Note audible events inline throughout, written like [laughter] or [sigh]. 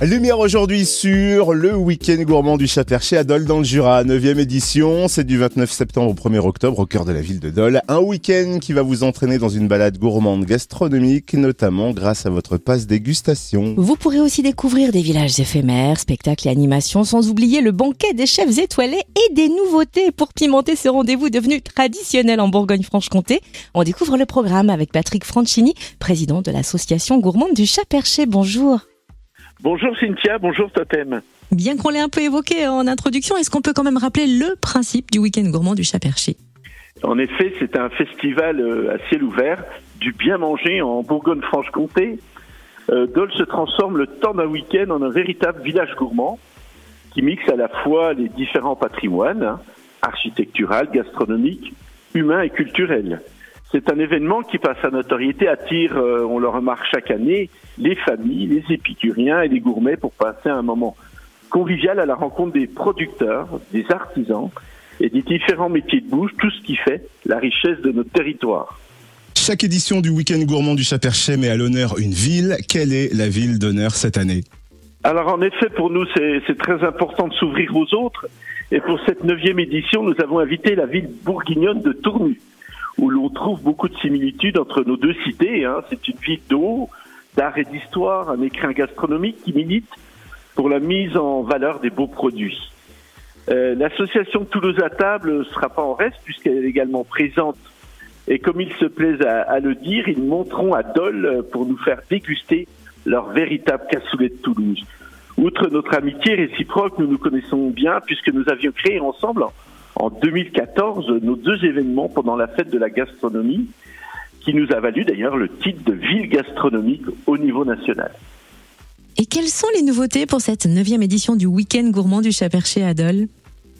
Lumière aujourd'hui sur le week-end gourmand du Chat-Perché à Dole dans le Jura, 9e édition. C'est du 29 septembre au 1er octobre au cœur de la ville de Dole. Un week-end qui va vous entraîner dans une balade gourmande gastronomique, notamment grâce à votre passe dégustation. Vous pourrez aussi découvrir des villages éphémères, spectacles et animations, sans oublier le banquet des chefs étoilés et des nouveautés pour pimenter ce rendez-vous devenu traditionnel en Bourgogne-Franche-Comté. On découvre le programme avec Patrick Franchini, président de l'association gourmande du Chat-Perché. Bonjour. Bonjour Cynthia, bonjour Totem. Bien qu'on l'ait un peu évoqué en introduction, est-ce qu'on peut quand même rappeler le principe du week-end gourmand du Chat-Perché En effet, c'est un festival euh, à ciel ouvert du bien manger en Bourgogne-Franche-Comté. Euh, Dole se transforme le temps d'un week-end en un véritable village gourmand qui mixe à la fois les différents patrimoines, hein, architectural, gastronomique, humain et culturel. C'est un événement qui, par sa notoriété, attire, euh, on le remarque chaque année, les familles, les épicuriens et les gourmets pour passer un moment convivial à la rencontre des producteurs, des artisans et des différents métiers de bouche, tout ce qui fait la richesse de notre territoire. Chaque édition du week-end gourmand du Chat-Perché met à l'honneur une ville. Quelle est la ville d'honneur cette année? Alors en effet, pour nous, c'est très important de s'ouvrir aux autres. Et pour cette neuvième édition, nous avons invité la ville bourguignonne de Tournu où l'on trouve beaucoup de similitudes entre nos deux cités. Hein. C'est une ville d'eau, d'art et d'histoire, un écrin gastronomique qui milite pour la mise en valeur des beaux produits. Euh, L'association Toulouse à table ne sera pas en reste puisqu'elle est également présente. Et comme ils se plaisent à, à, le dire, ils monteront à Dole pour nous faire déguster leur véritable cassoulet de Toulouse. Outre notre amitié réciproque, nous nous connaissons bien puisque nous avions créé ensemble en 2014 nos deux événements pendant la fête de la gastronomie, qui nous a valu d'ailleurs le titre de ville gastronomique au niveau national. Et quelles sont les nouveautés pour cette neuvième édition du week-end gourmand du Chat-Perché à Dole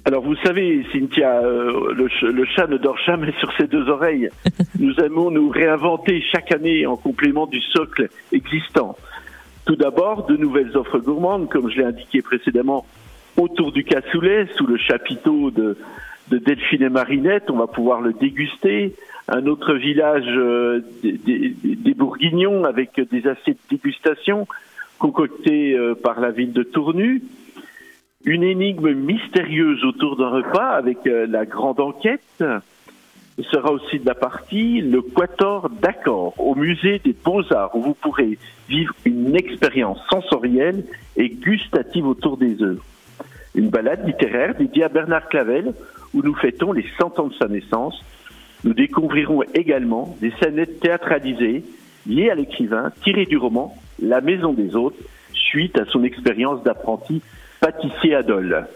alors vous savez, Cynthia, euh, le, le, chat ne dort jamais sur ses deux oreilles. [laughs] Nous aimons nous réinventer chaque année en complément du socle existant. Tout d'abord, de nouvelles offres gourmandes, comme je l'ai indiqué précédemment, autour du cassoulet, sous le chapiteau de, de Delphine et Marinette, on va pouvoir le déguster. Un autre village euh, des, Bourguignons avec des assiettes de dégustation concoctées euh, par la ville de Tournu. Une énigme mystérieuse autour d'un repas avec euh, la grande enquête. Il sera aussi de la partie le Quator d'accord au musée des Beaux-Arts où vous pourrez vivre une expérience sensorielle et gustative autour des œuvres. Une balade littéraire dédiée à Bernard Clavel où nous fêtons les 100 ans de sa naissance. Nous découvrirons également des scénettes théâtralisées liées à l'écrivain tiré du roman La Maison des Autres, suite à son expérience d'apprenti pâtissier à Dole.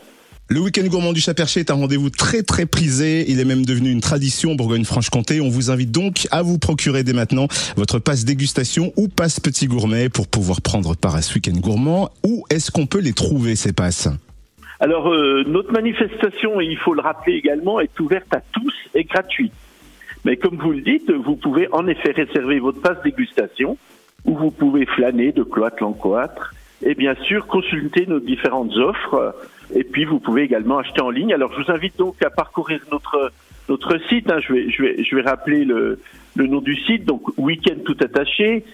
Le week-end gourmand du Chat-Perché est un rendez-vous très très prisé. Il est même devenu une tradition Bourgogne-Franche-Comté. On vous invite donc à vous procurer dès maintenant votre passe dégustation ou passe petit gourmet pour pouvoir prendre part à ce week-end gourmand. Où est-ce qu'on peut les trouver ces passes? Alors, euh, notre manifestation, et il faut le rappeler également, est ouverte à tous et gratuite. Mais comme vous le dites, vous pouvez en effet réserver votre passe dégustation, où vous pouvez flâner de cloître en cloître, et bien sûr consulter nos différentes offres. Et puis, vous pouvez également acheter en ligne. Alors, je vous invite donc à parcourir notre notre site. Hein. Je vais je vais je vais rappeler le le nom du site. Donc, week-end tout attaché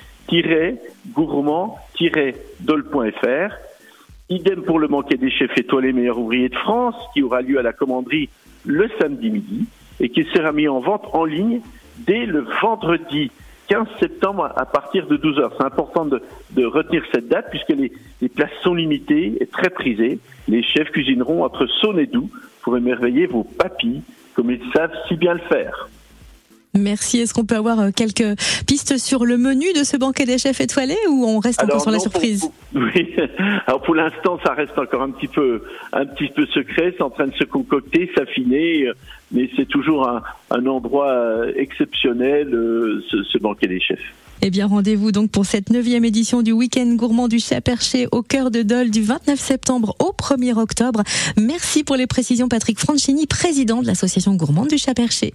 gourmand-dol.fr Idem pour le banquet des chefs étoilés meilleurs ouvriers de France, qui aura lieu à la commanderie le samedi midi et qui sera mis en vente en ligne dès le vendredi 15 septembre à partir de 12 heures. C'est important de, retenir cette date puisque les, les, places sont limitées et très prisées. Les chefs cuisineront entre Saône et Doux pour émerveiller vos papilles comme ils savent si bien le faire. Merci. Est-ce qu'on peut avoir euh, quelques pistes sur le menu de ce banquet des chefs étoilés ou on reste encore sur la surprise? pour, [laughs] Oui. Alors pour l'instant, ça reste encore un petit peu, un petit peu secret. C'est en train de se concocter, s'affiner, euh, mais c'est toujours un, un, endroit euh, exceptionnel, ce, ce banquet des chefs. Eh bien, rendez-vous donc pour cette neuvième édition du week-end gourmand du Chat Perché au cœur de Dole du 29 septembre au 1er octobre. Merci pour les précisions, Patrick Franchini, président de l'association gourmande du Chat Perché.